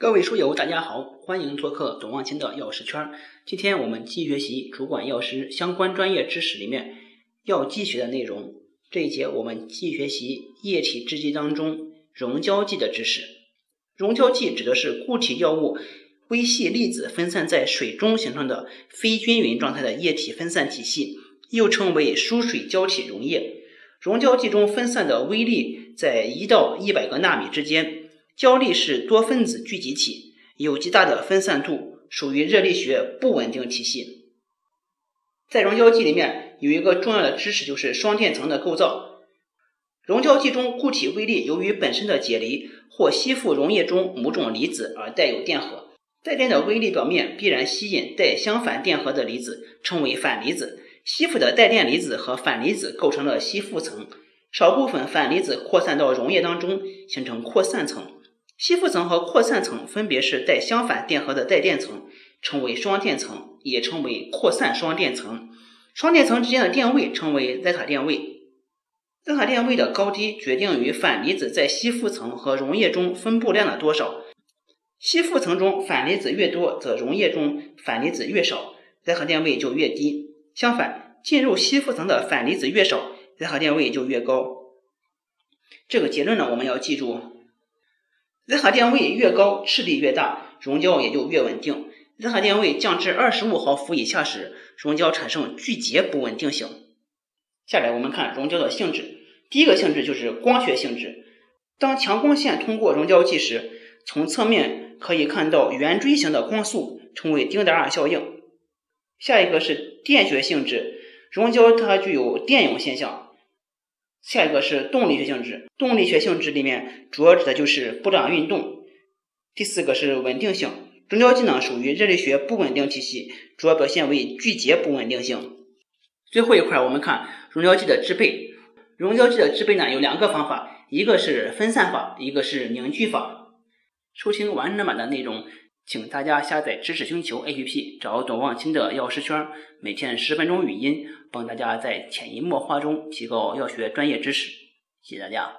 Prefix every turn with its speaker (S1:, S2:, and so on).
S1: 各位书友，大家好，欢迎做客董望清的药师圈。今天我们继续学习主管药师相关专业知识里面药剂学的内容。这一节我们继续学习液体制剂当中溶胶剂的知识。溶胶剂指的是固体药物微细粒子分散在水中形成的非均匀状态的液体分散体系，又称为疏水胶体溶液。溶胶剂中分散的微粒在一到一百个纳米之间。胶粒是多分子聚集体，有极大的分散度，属于热力学不稳定体系。在溶胶剂里面有一个重要的知识，就是双电层的构造。溶胶剂中固体微粒由于本身的解离或吸附溶液中某种离子而带有电荷，带电的微粒表面必然吸引带相反电荷的离子，称为反离子。吸附的带电离子和反离子构成了吸附层，少部分反离子扩散到溶液当中，形成扩散层。吸附层和扩散层分别是带相反电荷的带电层，称为双电层，也称为扩散双电层。双电层之间的电位称为 zeta 电位。zeta 电位的高低决定于反离子在吸附层和溶液中分布量的多少。吸附层中反离子越多，则溶液中反离子越少，zeta 电位就越低。相反，进入吸附层的反离子越少，zeta 电位就越高。这个结论呢，我们要记住。Z 核电位越高，斥力越大，溶胶也就越稳定。Z 核电位降至二十五毫伏以下时，溶胶产生聚结不稳定性。下来我们看溶胶的性质，第一个性质就是光学性质。当强光线通过溶胶剂时，从侧面可以看到圆锥形的光束，称为丁达尔效应。下一个是电学性质，溶胶它具有电泳现象。下一个是动力学性质，动力学性质里面主要指的就是布朗运动。第四个是稳定性，溶胶剂呢属于热力学不稳定体系，主要表现为聚结不稳定性。最后一块我们看溶胶剂的制备，溶胶剂的制备呢有两个方法，一个是分散法，一个是凝聚法。收听完整版的内容。请大家下载知识星球 APP，找董望清的药师圈，每天十分钟语音，帮大家在潜移默化中提高药学专业知识。谢谢大家。